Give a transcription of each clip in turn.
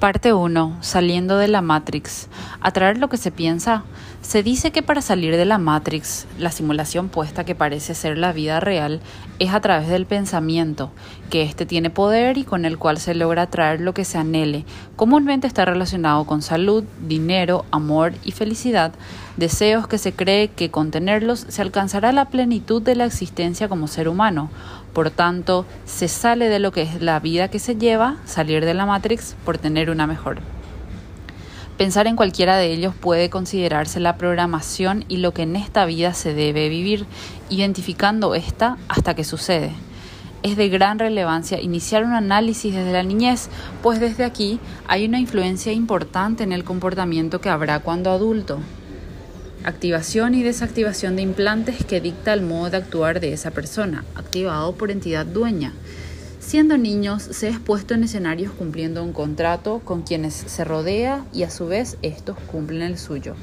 Parte 1. Saliendo de la Matrix. Atraer lo que se piensa. Se dice que para salir de la Matrix, la simulación puesta que parece ser la vida real, es a través del pensamiento, que éste tiene poder y con el cual se logra atraer lo que se anhele. Comúnmente está relacionado con salud, dinero, amor y felicidad, deseos que se cree que con tenerlos se alcanzará la plenitud de la existencia como ser humano. Por tanto, se sale de lo que es la vida que se lleva, salir de la Matrix, por tener una mejor. Pensar en cualquiera de ellos puede considerarse la programación y lo que en esta vida se debe vivir, identificando esta hasta que sucede. Es de gran relevancia iniciar un análisis desde la niñez, pues desde aquí hay una influencia importante en el comportamiento que habrá cuando adulto activación y desactivación de implantes que dicta el modo de actuar de esa persona, activado por entidad dueña. Siendo niños, se ha expuesto en escenarios cumpliendo un contrato con quienes se rodea y a su vez estos cumplen el suyo.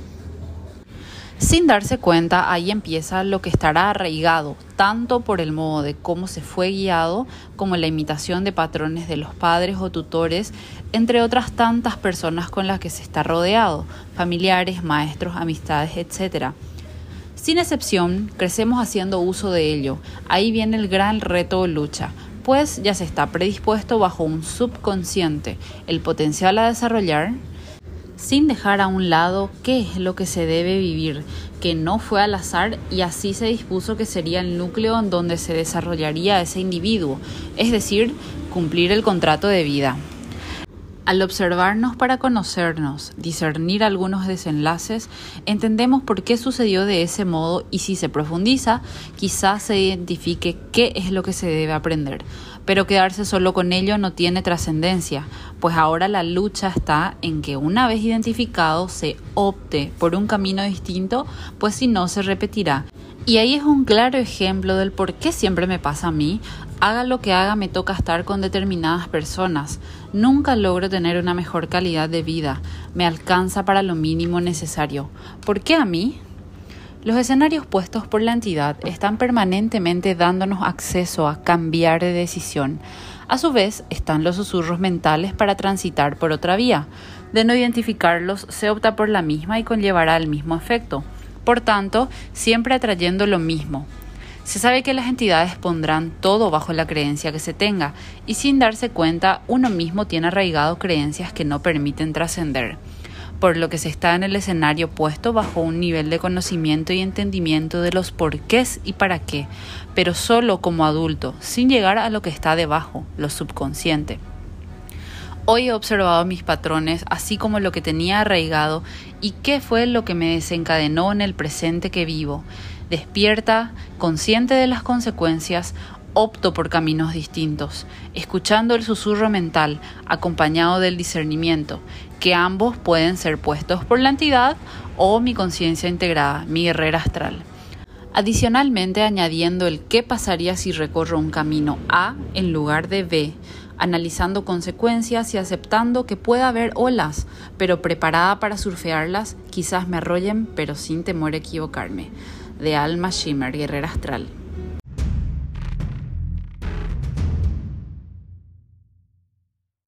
Sin darse cuenta, ahí empieza lo que estará arraigado, tanto por el modo de cómo se fue guiado, como la imitación de patrones de los padres o tutores, entre otras tantas personas con las que se está rodeado, familiares, maestros, amistades, etc. Sin excepción, crecemos haciendo uso de ello. Ahí viene el gran reto o lucha, pues ya se está predispuesto bajo un subconsciente, el potencial a desarrollar, sin dejar a un lado qué es lo que se debe vivir, que no fue al azar y así se dispuso que sería el núcleo en donde se desarrollaría ese individuo, es decir, cumplir el contrato de vida. Al observarnos para conocernos, discernir algunos desenlaces, entendemos por qué sucedió de ese modo y si se profundiza, quizás se identifique qué es lo que se debe aprender. Pero quedarse solo con ello no tiene trascendencia, pues ahora la lucha está en que una vez identificado se opte por un camino distinto, pues si no se repetirá. Y ahí es un claro ejemplo del por qué siempre me pasa a mí, Haga lo que haga, me toca estar con determinadas personas. Nunca logro tener una mejor calidad de vida. Me alcanza para lo mínimo necesario. ¿Por qué a mí? Los escenarios puestos por la entidad están permanentemente dándonos acceso a cambiar de decisión. A su vez, están los susurros mentales para transitar por otra vía. De no identificarlos, se opta por la misma y conllevará el mismo efecto. Por tanto, siempre atrayendo lo mismo, se sabe que las entidades pondrán todo bajo la creencia que se tenga y sin darse cuenta uno mismo tiene arraigado creencias que no permiten trascender, por lo que se está en el escenario puesto bajo un nivel de conocimiento y entendimiento de los porqués y para qué, pero solo como adulto, sin llegar a lo que está debajo, lo subconsciente. Hoy he observado mis patrones, así como lo que tenía arraigado y qué fue lo que me desencadenó en el presente que vivo Despierta, consciente de las consecuencias, opto por caminos distintos, escuchando el susurro mental acompañado del discernimiento, que ambos pueden ser puestos por la entidad o mi conciencia integrada, mi guerrera astral. Adicionalmente añadiendo el qué pasaría si recorro un camino A en lugar de B, analizando consecuencias y aceptando que pueda haber olas, pero preparada para surfearlas, quizás me arrollen, pero sin temor a equivocarme de Alma Shimmer, Guerrera Astral.